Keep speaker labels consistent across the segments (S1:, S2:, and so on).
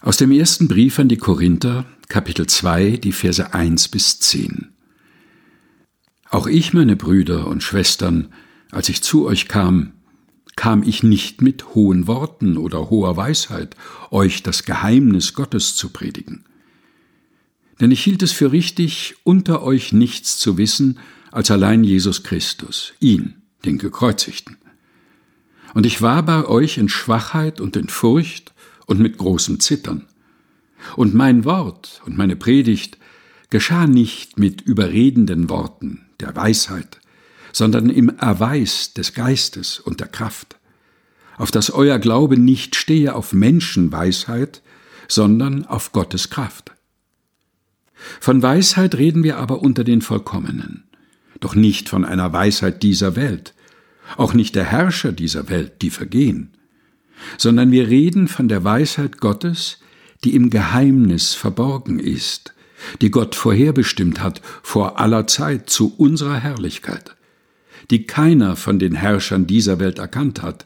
S1: Aus dem ersten Brief an die Korinther, Kapitel 2, die Verse 1 bis 10. Auch ich, meine Brüder und Schwestern, als ich zu euch kam, kam ich nicht mit hohen Worten oder hoher Weisheit, euch das Geheimnis Gottes zu predigen. Denn ich hielt es für richtig, unter euch nichts zu wissen, als allein Jesus Christus, ihn, den Gekreuzigten. Und ich war bei euch in Schwachheit und in Furcht und mit großem Zittern. Und mein Wort und meine Predigt geschah nicht mit überredenden Worten der Weisheit, sondern im Erweis des Geistes und der Kraft, auf dass euer Glaube nicht stehe auf Menschenweisheit, sondern auf Gottes Kraft. Von Weisheit reden wir aber unter den Vollkommenen, doch nicht von einer Weisheit dieser Welt, auch nicht der Herrscher dieser Welt, die vergehen, sondern wir reden von der Weisheit Gottes, die im Geheimnis verborgen ist, die Gott vorherbestimmt hat vor aller Zeit zu unserer Herrlichkeit die keiner von den Herrschern dieser Welt erkannt hat,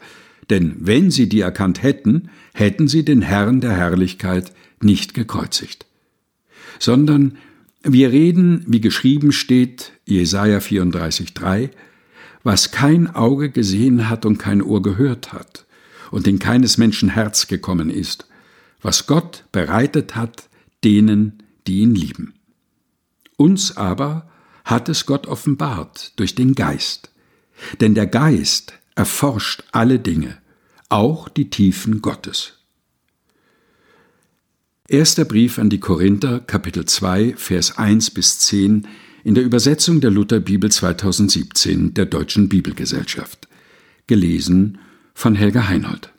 S1: denn wenn sie die erkannt hätten, hätten sie den Herrn der Herrlichkeit nicht gekreuzigt. Sondern wir reden, wie geschrieben steht, Jesaja 34,3, was kein Auge gesehen hat und kein Ohr gehört hat und in keines Menschen Herz gekommen ist, was Gott bereitet hat denen, die ihn lieben. Uns aber hat es Gott offenbart durch den Geist. Denn der Geist erforscht alle Dinge, auch die Tiefen Gottes. Erster Brief an die Korinther, Kapitel 2, Vers 1 bis 10 in der Übersetzung der Lutherbibel 2017 der Deutschen Bibelgesellschaft. Gelesen von Helga Heinold.